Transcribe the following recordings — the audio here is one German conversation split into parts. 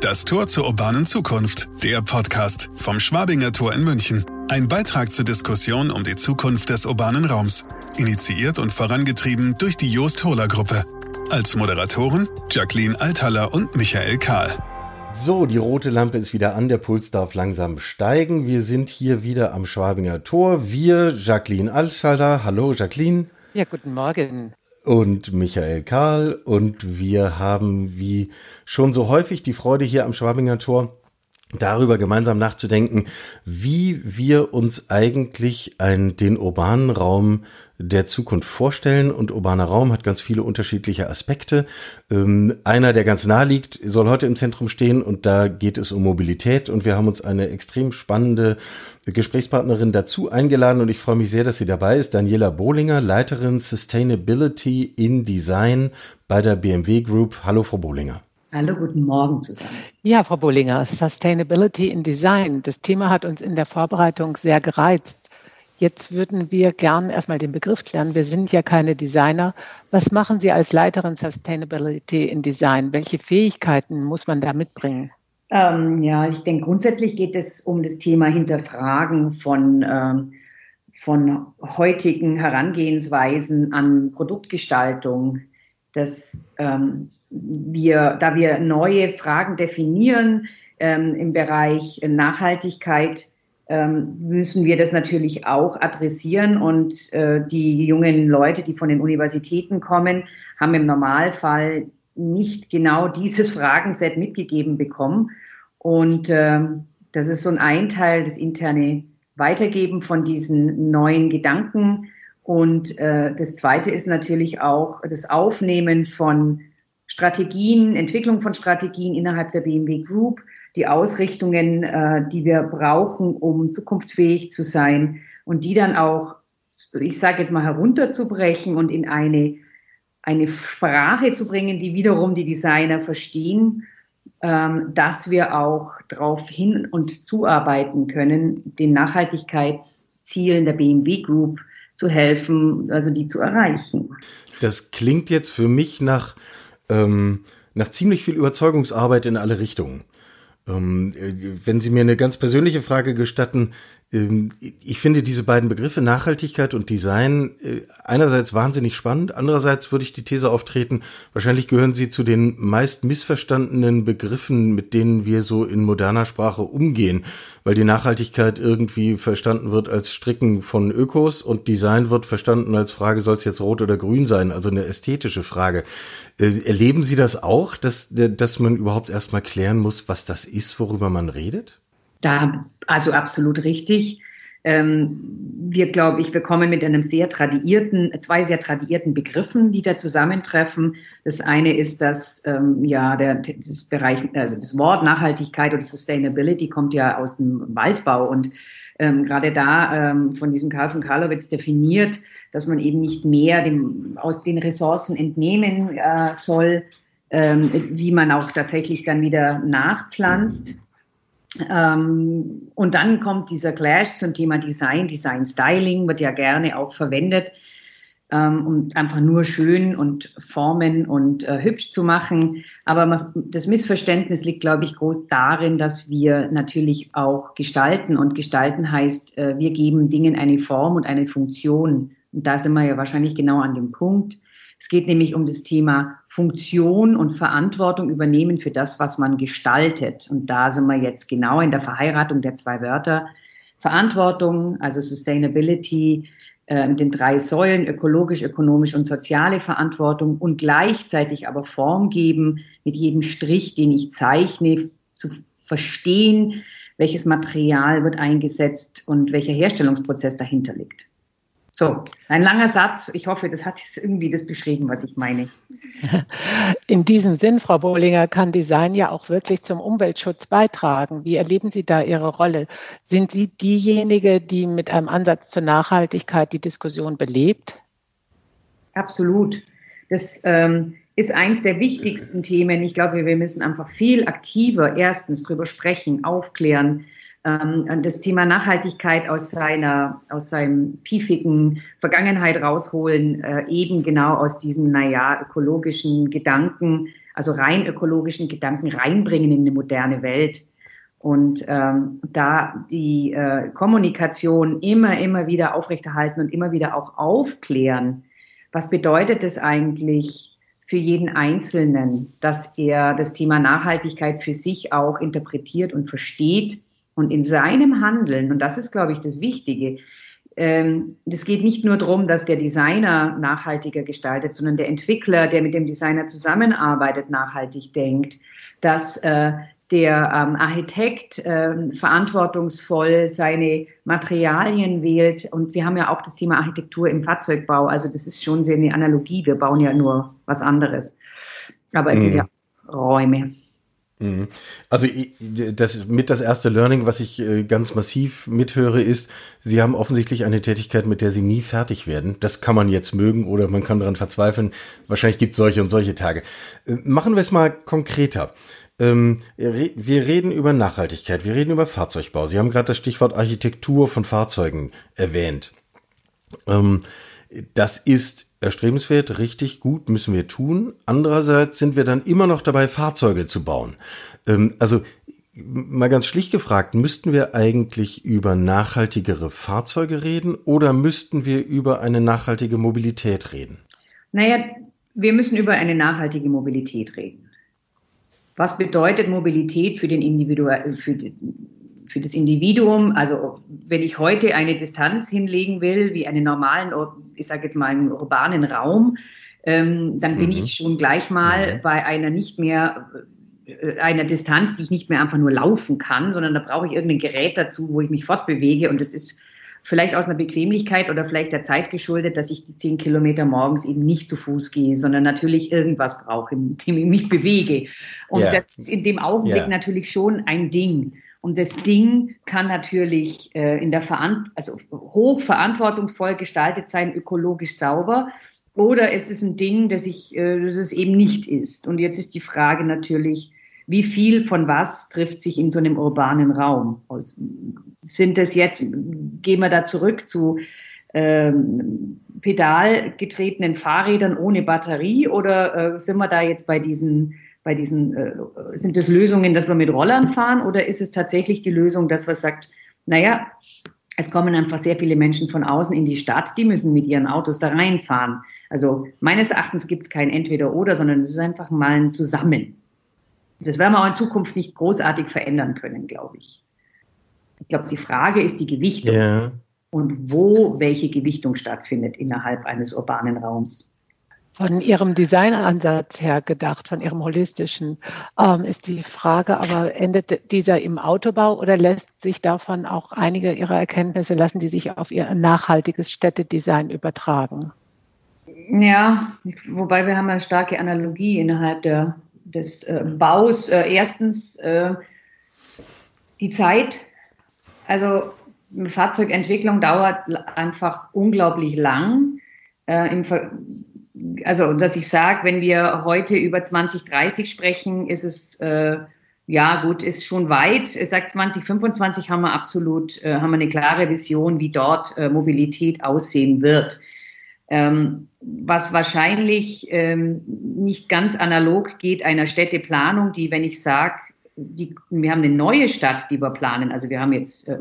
Das Tor zur urbanen Zukunft. Der Podcast vom Schwabinger Tor in München. Ein Beitrag zur Diskussion um die Zukunft des urbanen Raums. Initiiert und vorangetrieben durch die Joost Hohler Gruppe. Als Moderatoren Jacqueline Althaller und Michael Kahl. So, die rote Lampe ist wieder an, der Puls darf langsam steigen. Wir sind hier wieder am Schwabinger Tor. Wir, Jacqueline Althaller. Hallo, Jacqueline. Ja, guten Morgen und Michael Karl. Und wir haben wie schon so häufig die Freude hier am Schwabinger Tor darüber gemeinsam nachzudenken, wie wir uns eigentlich ein, den urbanen Raum der Zukunft vorstellen. Und urbaner Raum hat ganz viele unterschiedliche Aspekte. Ähm, einer, der ganz nah liegt, soll heute im Zentrum stehen und da geht es um Mobilität. Und wir haben uns eine extrem spannende Gesprächspartnerin dazu eingeladen und ich freue mich sehr, dass sie dabei ist. Daniela Bohlinger, Leiterin Sustainability in Design bei der BMW Group. Hallo, Frau Bohlinger. Hallo, guten Morgen zusammen. Ja, Frau Bollinger, Sustainability in Design. Das Thema hat uns in der Vorbereitung sehr gereizt. Jetzt würden wir gern erstmal den Begriff klären. Wir sind ja keine Designer. Was machen Sie als Leiterin Sustainability in Design? Welche Fähigkeiten muss man da mitbringen? Ähm, ja, ich denke, grundsätzlich geht es um das Thema Hinterfragen von, ähm, von heutigen Herangehensweisen an Produktgestaltung. Das ähm, wir, da wir neue Fragen definieren ähm, im Bereich Nachhaltigkeit, ähm, müssen wir das natürlich auch adressieren. Und äh, die jungen Leute, die von den Universitäten kommen, haben im Normalfall nicht genau dieses Fragenset mitgegeben bekommen. Und äh, das ist so ein Einteil, das interne Weitergeben von diesen neuen Gedanken. Und äh, das Zweite ist natürlich auch das Aufnehmen von Strategien, Entwicklung von Strategien innerhalb der BMW Group, die Ausrichtungen, äh, die wir brauchen, um zukunftsfähig zu sein und die dann auch, ich sage jetzt mal, herunterzubrechen und in eine, eine Sprache zu bringen, die wiederum die Designer verstehen, ähm, dass wir auch darauf hin und zuarbeiten können, den Nachhaltigkeitszielen der BMW Group zu helfen, also die zu erreichen. Das klingt jetzt für mich nach ähm, nach ziemlich viel Überzeugungsarbeit in alle Richtungen. Ähm, äh, wenn Sie mir eine ganz persönliche Frage gestatten, ich finde diese beiden Begriffe Nachhaltigkeit und Design äh, einerseits wahnsinnig spannend, andererseits würde ich die These auftreten, wahrscheinlich gehören sie zu den meist missverstandenen Begriffen, mit denen wir so in moderner Sprache umgehen, weil die Nachhaltigkeit irgendwie verstanden wird als Stricken von Ökos und Design wird verstanden als Frage, soll es jetzt rot oder grün sein, also eine ästhetische Frage. Äh, erleben Sie das auch, dass, dass man überhaupt erstmal klären muss, was das ist, worüber man redet? Da, also absolut richtig. Ähm, wir, glaube ich, wir kommen mit einem sehr tradierten, zwei sehr tradierten Begriffen, die da zusammentreffen. Das eine ist, dass ähm, ja der das Bereich, also das Wort Nachhaltigkeit oder Sustainability kommt ja aus dem Waldbau und ähm, gerade da ähm, von diesem Karl von Karlowitz definiert, dass man eben nicht mehr dem, aus den Ressourcen entnehmen äh, soll, ähm, wie man auch tatsächlich dann wieder nachpflanzt. Ähm, und dann kommt dieser Clash zum Thema Design. Design Styling wird ja gerne auch verwendet, ähm, um einfach nur schön und formen und äh, hübsch zu machen. Aber man, das Missverständnis liegt, glaube ich, groß darin, dass wir natürlich auch gestalten. Und gestalten heißt, äh, wir geben Dingen eine Form und eine Funktion. Und da sind wir ja wahrscheinlich genau an dem Punkt. Es geht nämlich um das Thema Funktion und Verantwortung übernehmen für das, was man gestaltet. Und da sind wir jetzt genau in der Verheiratung der zwei Wörter. Verantwortung, also Sustainability, äh, mit den drei Säulen, ökologisch, ökonomisch und soziale Verantwortung und gleichzeitig aber Form geben, mit jedem Strich, den ich zeichne, zu verstehen, welches Material wird eingesetzt und welcher Herstellungsprozess dahinter liegt. So, ein langer Satz. Ich hoffe, das hat jetzt irgendwie das beschrieben, was ich meine. In diesem Sinn, Frau Bohlinger, kann Design ja auch wirklich zum Umweltschutz beitragen. Wie erleben Sie da Ihre Rolle? Sind Sie diejenige, die mit einem Ansatz zur Nachhaltigkeit die Diskussion belebt? Absolut. Das ähm, ist eines der wichtigsten Themen. Ich glaube, wir müssen einfach viel aktiver erstens darüber sprechen, aufklären, das Thema Nachhaltigkeit aus seiner, aus seinem piefigen Vergangenheit rausholen, äh, eben genau aus diesen, naja, ökologischen Gedanken. also rein ökologischen Gedanken reinbringen in eine moderne Welt. Und ähm, da die äh, Kommunikation immer, immer wieder aufrechterhalten und immer wieder auch aufklären, was bedeutet es eigentlich für jeden Einzelnen, dass er das Thema Nachhaltigkeit für sich auch interpretiert und versteht und in seinem Handeln, und das ist, glaube ich, das Wichtige, ähm, es geht nicht nur darum, dass der Designer nachhaltiger gestaltet, sondern der Entwickler, der mit dem Designer zusammenarbeitet, nachhaltig denkt, dass äh, der ähm, Architekt äh, verantwortungsvoll seine Materialien wählt. Und wir haben ja auch das Thema Architektur im Fahrzeugbau. Also das ist schon sehr eine Analogie. Wir bauen ja nur was anderes. Aber es mhm. sind ja Räume. Mhm. Also das mit das erste Learning, was ich äh, ganz massiv mithöre, ist, Sie haben offensichtlich eine Tätigkeit, mit der Sie nie fertig werden. Das kann man jetzt mögen oder man kann daran verzweifeln. Wahrscheinlich gibt es solche und solche Tage. Äh, machen wir es mal konkreter. Ähm, wir reden über Nachhaltigkeit, wir reden über Fahrzeugbau. Sie haben gerade das Stichwort Architektur von Fahrzeugen erwähnt. Ähm, das ist erstrebenswert, richtig gut, müssen wir tun. Andererseits sind wir dann immer noch dabei, Fahrzeuge zu bauen. Ähm, also mal ganz schlicht gefragt, müssten wir eigentlich über nachhaltigere Fahrzeuge reden oder müssten wir über eine nachhaltige Mobilität reden? Naja, wir müssen über eine nachhaltige Mobilität reden. Was bedeutet Mobilität für den Individual, für, für das Individuum, also wenn ich heute eine Distanz hinlegen will, wie einen normalen, ich sage jetzt mal einen urbanen Raum, ähm, dann bin mhm. ich schon gleich mal mhm. bei einer nicht mehr äh, einer Distanz, die ich nicht mehr einfach nur laufen kann, sondern da brauche ich irgendein Gerät dazu, wo ich mich fortbewege und das ist vielleicht aus einer Bequemlichkeit oder vielleicht der Zeit geschuldet, dass ich die zehn Kilometer morgens eben nicht zu Fuß gehe, sondern natürlich irgendwas brauche, in dem ich mich bewege. Und yeah. das ist in dem Augenblick yeah. natürlich schon ein Ding. Und das Ding kann natürlich äh, in der Veran also hoch verantwortungsvoll gestaltet sein, ökologisch sauber. Oder es ist ein Ding, das, ich, äh, das es eben nicht ist. Und jetzt ist die Frage natürlich, wie viel von was trifft sich in so einem urbanen Raum? Sind das jetzt, gehen wir da zurück zu ähm, pedalgetretenen Fahrrädern ohne Batterie oder äh, sind wir da jetzt bei diesen bei diesen, äh, sind das Lösungen, dass wir mit Rollern fahren oder ist es tatsächlich die Lösung, dass man sagt, naja, es kommen einfach sehr viele Menschen von außen in die Stadt, die müssen mit ihren Autos da reinfahren. Also meines Erachtens gibt es kein Entweder-Oder, sondern es ist einfach mal ein Zusammen. Das werden wir auch in Zukunft nicht großartig verändern können, glaube ich. Ich glaube, die Frage ist die Gewichtung yeah. und wo welche Gewichtung stattfindet innerhalb eines urbanen Raums. Von Ihrem Designansatz her gedacht, von Ihrem holistischen, ähm, ist die Frage aber, endet dieser im Autobau oder lässt sich davon auch einige Ihrer Erkenntnisse, lassen die sich auf Ihr nachhaltiges Städtedesign übertragen? Ja, wobei wir haben eine starke Analogie innerhalb der, des äh, Baus. Äh, erstens äh, die Zeit. Also Fahrzeugentwicklung dauert einfach unglaublich lang. Äh, Im Ver also dass ich sage, wenn wir heute über 2030 sprechen, ist es äh, ja gut, ist schon weit. Es sagt 2025 haben wir absolut, äh, haben wir eine klare Vision, wie dort äh, Mobilität aussehen wird. Ähm, was wahrscheinlich ähm, nicht ganz analog geht einer Städteplanung, die, wenn ich sage, wir haben eine neue Stadt, die wir planen, also wir haben jetzt äh,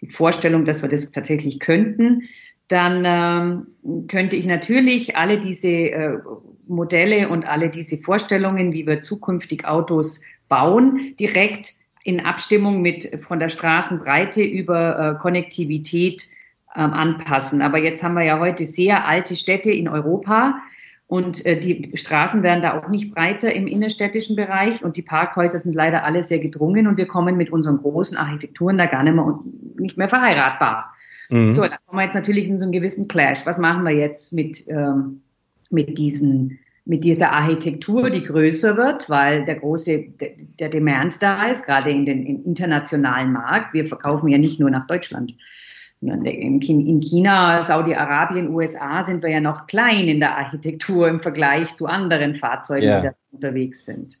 die Vorstellung, dass wir das tatsächlich könnten, dann ähm, könnte ich natürlich alle diese äh, Modelle und alle diese Vorstellungen, wie wir zukünftig Autos bauen, direkt in Abstimmung mit von der Straßenbreite über äh, Konnektivität ähm, anpassen. Aber jetzt haben wir ja heute sehr alte Städte in Europa und äh, die Straßen werden da auch nicht breiter im innerstädtischen Bereich und die Parkhäuser sind leider alle sehr gedrungen und wir kommen mit unseren großen Architekturen da gar nicht mehr, nicht mehr verheiratbar. Mhm. So, da kommen wir jetzt natürlich in so einen gewissen Clash. Was machen wir jetzt mit, ähm, mit diesen mit dieser Architektur, die größer wird, weil der große, der Demand da ist, gerade in den im internationalen Markt. Wir verkaufen ja nicht nur nach Deutschland. In China, Saudi-Arabien, USA sind wir ja noch klein in der Architektur im Vergleich zu anderen Fahrzeugen, ja. die da unterwegs sind.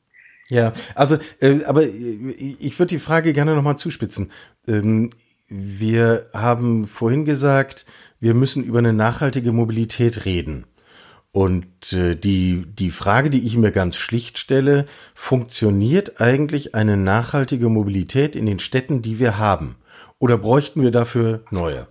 Ja, also, äh, aber äh, ich würde die Frage gerne nochmal zuspitzen. Ähm, wir haben vorhin gesagt, wir müssen über eine nachhaltige Mobilität reden. Und äh, die, die Frage, die ich mir ganz schlicht stelle, funktioniert eigentlich eine nachhaltige Mobilität in den Städten, die wir haben? Oder bräuchten wir dafür neue?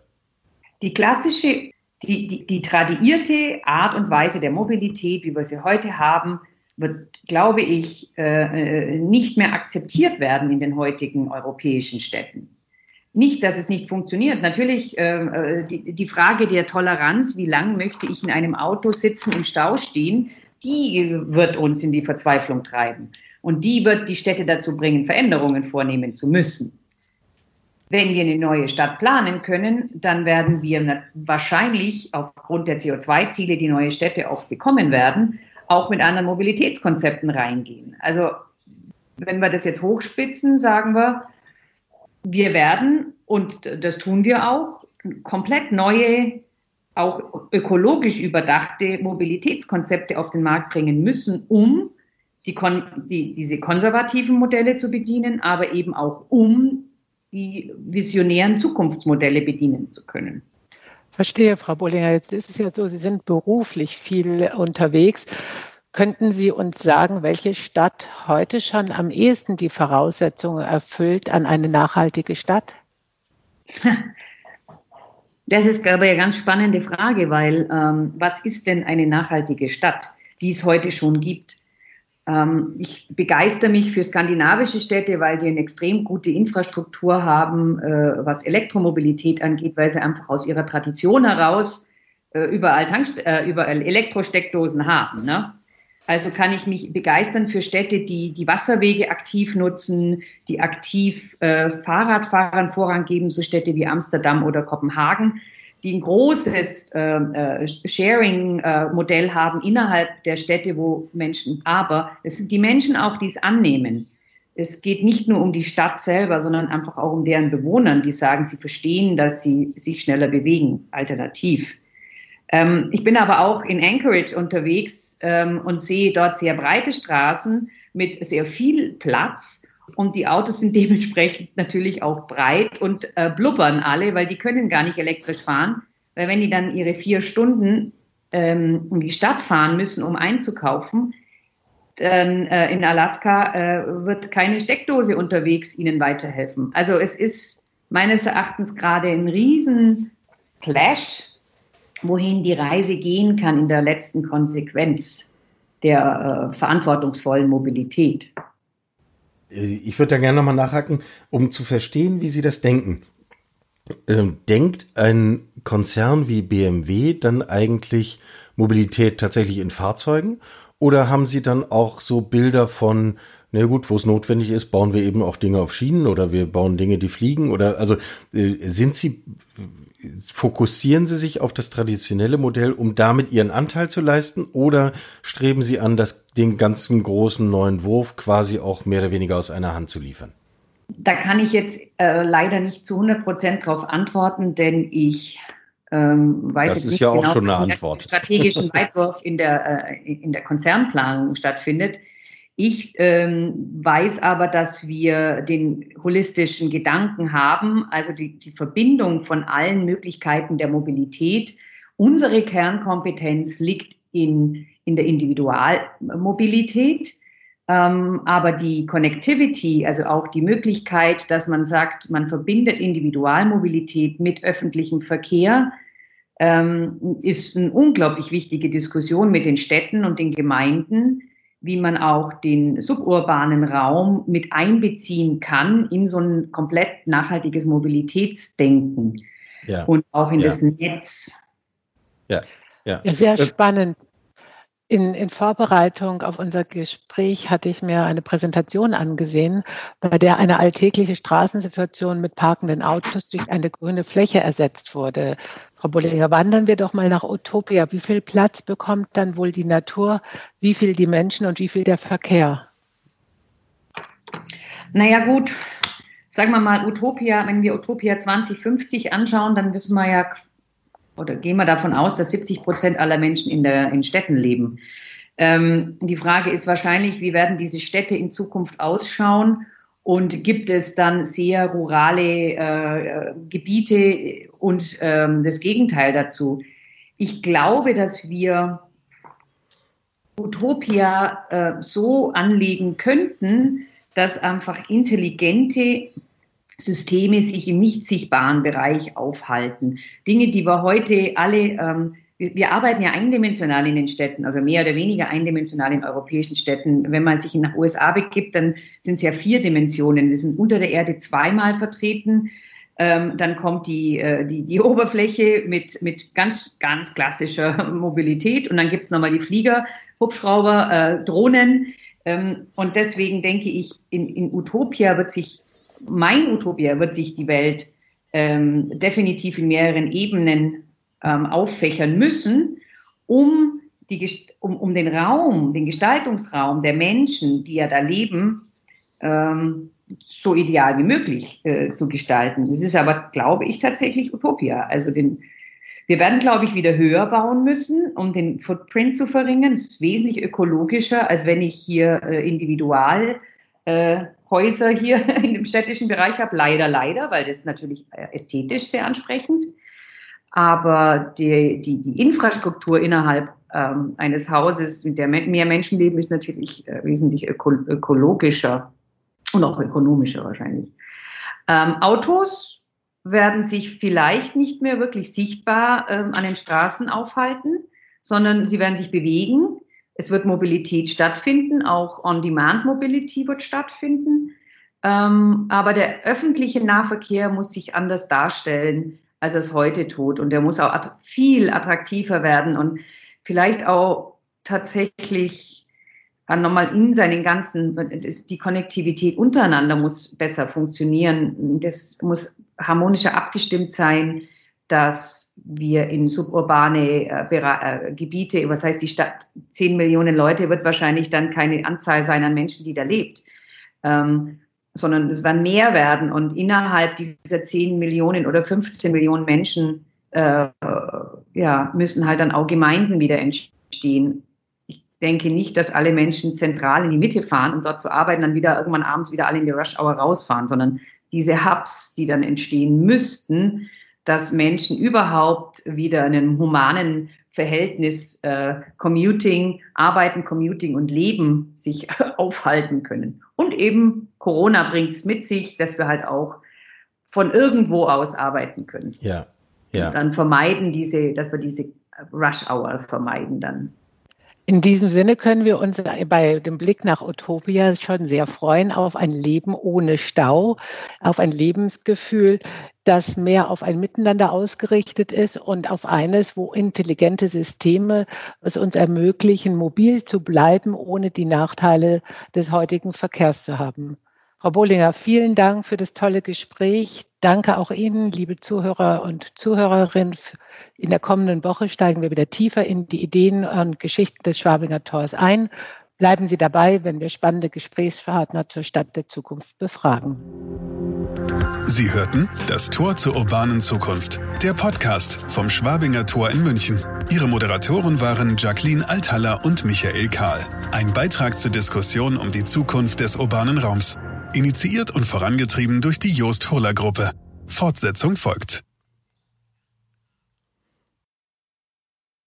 Die klassische, die, die, die tradierte Art und Weise der Mobilität, wie wir sie heute haben, wird, glaube ich, äh, äh, nicht mehr akzeptiert werden in den heutigen europäischen Städten. Nicht, dass es nicht funktioniert. Natürlich äh, äh die, die Frage der Toleranz, wie lange möchte ich in einem Auto sitzen, im Stau stehen, die wird uns in die Verzweiflung treiben. Und die wird die Städte dazu bringen, Veränderungen vornehmen zu müssen. Wenn wir eine neue Stadt planen können, dann werden wir wahrscheinlich aufgrund der CO2-Ziele, die neue Städte auch bekommen werden, auch mit anderen Mobilitätskonzepten reingehen. Also wenn wir das jetzt hochspitzen, sagen wir, wir werden, und das tun wir auch, komplett neue, auch ökologisch überdachte Mobilitätskonzepte auf den Markt bringen müssen, um die, die, diese konservativen Modelle zu bedienen, aber eben auch um die visionären Zukunftsmodelle bedienen zu können. Verstehe, Frau Bollinger. Jetzt ist es ja so, Sie sind beruflich viel unterwegs. Könnten Sie uns sagen, welche Stadt heute schon am ehesten die Voraussetzungen erfüllt an eine nachhaltige Stadt? Das ist, glaube ich, eine ganz spannende Frage, weil ähm, was ist denn eine nachhaltige Stadt, die es heute schon gibt? Ähm, ich begeister mich für skandinavische Städte, weil sie eine extrem gute Infrastruktur haben, äh, was Elektromobilität angeht, weil sie einfach aus ihrer Tradition heraus äh, überall, Tank, äh, überall Elektrosteckdosen haben. Ne? Also kann ich mich begeistern für Städte, die die Wasserwege aktiv nutzen, die aktiv äh, Fahrradfahrern Vorrang geben, so Städte wie Amsterdam oder Kopenhagen die ein großes äh, äh, Sharing-Modell äh, haben innerhalb der Städte, wo Menschen, aber es sind die Menschen auch, die es annehmen. Es geht nicht nur um die Stadt selber, sondern einfach auch um deren Bewohnern, die sagen, sie verstehen, dass sie sich schneller bewegen, alternativ. Ähm, ich bin aber auch in Anchorage unterwegs ähm, und sehe dort sehr breite Straßen mit sehr viel Platz und die Autos sind dementsprechend natürlich auch breit und äh, blubbern alle, weil die können gar nicht elektrisch fahren. Weil wenn die dann ihre vier Stunden ähm, um die Stadt fahren müssen, um einzukaufen, dann äh, in Alaska äh, wird keine Steckdose unterwegs ihnen weiterhelfen. Also es ist meines Erachtens gerade ein riesen Clash, wohin die Reise gehen kann in der letzten Konsequenz der äh, verantwortungsvollen Mobilität. Äh, ich würde da gerne nochmal nachhaken, um zu verstehen, wie Sie das denken. Ähm, denkt ein Konzern wie BMW dann eigentlich Mobilität tatsächlich in Fahrzeugen? Oder haben Sie dann auch so Bilder von, na gut, wo es notwendig ist, bauen wir eben auch Dinge auf Schienen oder wir bauen Dinge, die fliegen? Oder also äh, sind Sie fokussieren Sie sich auf das traditionelle Modell, um damit Ihren Anteil zu leisten, oder streben Sie an, das, den ganzen großen neuen Wurf quasi auch mehr oder weniger aus einer Hand zu liefern? Da kann ich jetzt äh, leider nicht zu 100 Prozent darauf antworten, denn ich ähm, weiß das jetzt ist nicht ja genau, auch schon eine Antwort. strategischen Weitwurf in der, äh, in der Konzernplanung stattfindet. Ich ähm, weiß aber, dass wir den holistischen Gedanken haben, also die, die Verbindung von allen Möglichkeiten der Mobilität. Unsere Kernkompetenz liegt in, in der Individualmobilität. Ähm, aber die Connectivity, also auch die Möglichkeit, dass man sagt, man verbindet Individualmobilität mit öffentlichem Verkehr, ähm, ist eine unglaublich wichtige Diskussion mit den Städten und den Gemeinden wie man auch den suburbanen Raum mit einbeziehen kann in so ein komplett nachhaltiges Mobilitätsdenken ja. und auch in ja. das Netz. Ja, ja. ja sehr spannend. In, in, Vorbereitung auf unser Gespräch hatte ich mir eine Präsentation angesehen, bei der eine alltägliche Straßensituation mit parkenden Autos durch eine grüne Fläche ersetzt wurde. Frau Bullinger, wandern wir doch mal nach Utopia. Wie viel Platz bekommt dann wohl die Natur, wie viel die Menschen und wie viel der Verkehr? Naja gut, sagen wir mal Utopia, wenn wir Utopia 2050 anschauen, dann wissen wir ja, oder gehen wir davon aus, dass 70 Prozent aller Menschen in, der, in Städten leben. Ähm, die Frage ist wahrscheinlich, wie werden diese Städte in Zukunft ausschauen? Und gibt es dann sehr rurale äh, Gebiete und ähm, das Gegenteil dazu? Ich glaube, dass wir Utopia äh, so anlegen könnten, dass einfach intelligente Systeme sich im nicht sichtbaren Bereich aufhalten. Dinge, die wir heute alle, ähm, wir, arbeiten ja eindimensional in den Städten, also mehr oder weniger eindimensional in europäischen Städten. Wenn man sich nach USA begibt, dann sind es ja vier Dimensionen. Wir sind unter der Erde zweimal vertreten. Ähm, dann kommt die, äh, die, die Oberfläche mit, mit ganz, ganz klassischer Mobilität und dann gibt es nochmal die Flieger, Hubschrauber, äh, Drohnen. Ähm, und deswegen denke ich, in, in Utopia wird sich, mein Utopia wird sich die Welt ähm, definitiv in mehreren Ebenen ähm, auffächern müssen, um, die, um, um den Raum, den Gestaltungsraum der Menschen, die ja da leben, ähm, so ideal wie möglich äh, zu gestalten. Das ist aber, glaube ich, tatsächlich Utopia. Also den, wir werden, glaube ich, wieder höher bauen müssen, um den Footprint zu verringern. Es ist wesentlich ökologischer, als wenn ich hier äh, Individualhäuser äh, hier in dem städtischen Bereich habe. Leider, leider, weil das natürlich äh, ästhetisch sehr ansprechend. Aber die, die, die Infrastruktur innerhalb ähm, eines Hauses, mit der mehr Menschen leben, ist natürlich äh, wesentlich öko ökologischer und auch ökonomischer wahrscheinlich. Ähm, Autos werden sich vielleicht nicht mehr wirklich sichtbar ähm, an den Straßen aufhalten, sondern sie werden sich bewegen. Es wird Mobilität stattfinden, auch On-Demand-Mobility wird stattfinden. Ähm, aber der öffentliche Nahverkehr muss sich anders darstellen, als es heute tut. Und der muss auch att viel attraktiver werden und vielleicht auch tatsächlich nochmal in seinen ganzen, die Konnektivität untereinander muss besser funktionieren. Das muss harmonischer abgestimmt sein, dass wir in suburbane äh, äh, Gebiete, was heißt die Stadt, 10 Millionen Leute wird wahrscheinlich dann keine Anzahl sein an Menschen, die da lebt, ähm, sondern es werden mehr werden und innerhalb dieser 10 Millionen oder 15 Millionen Menschen äh, ja, müssen halt dann auch Gemeinden wieder entstehen denke nicht, dass alle Menschen zentral in die Mitte fahren, um dort zu arbeiten, dann wieder irgendwann abends wieder alle in die Rush Hour rausfahren, sondern diese Hubs, die dann entstehen müssten, dass Menschen überhaupt wieder in einem humanen Verhältnis äh, Commuting, Arbeiten, Commuting und Leben sich aufhalten können. Und eben Corona bringt es mit sich, dass wir halt auch von irgendwo aus arbeiten können. Ja. ja. Und dann vermeiden diese, dass wir diese Rush Hour vermeiden dann. In diesem Sinne können wir uns bei dem Blick nach Utopia schon sehr freuen auf ein Leben ohne Stau, auf ein Lebensgefühl, das mehr auf ein Miteinander ausgerichtet ist und auf eines, wo intelligente Systeme es uns ermöglichen, mobil zu bleiben, ohne die Nachteile des heutigen Verkehrs zu haben. Frau Bollinger, vielen Dank für das tolle Gespräch. Danke auch Ihnen, liebe Zuhörer und Zuhörerinnen. In der kommenden Woche steigen wir wieder tiefer in die Ideen und Geschichten des Schwabinger Tors ein. Bleiben Sie dabei, wenn wir spannende Gesprächspartner zur Stadt der Zukunft befragen. Sie hörten das Tor zur urbanen Zukunft, der Podcast vom Schwabinger Tor in München. Ihre Moderatoren waren Jacqueline Althaller und Michael Kahl. Ein Beitrag zur Diskussion um die Zukunft des urbanen Raums. Initiiert und vorangetrieben durch die Joost Hurler Gruppe. Fortsetzung folgt.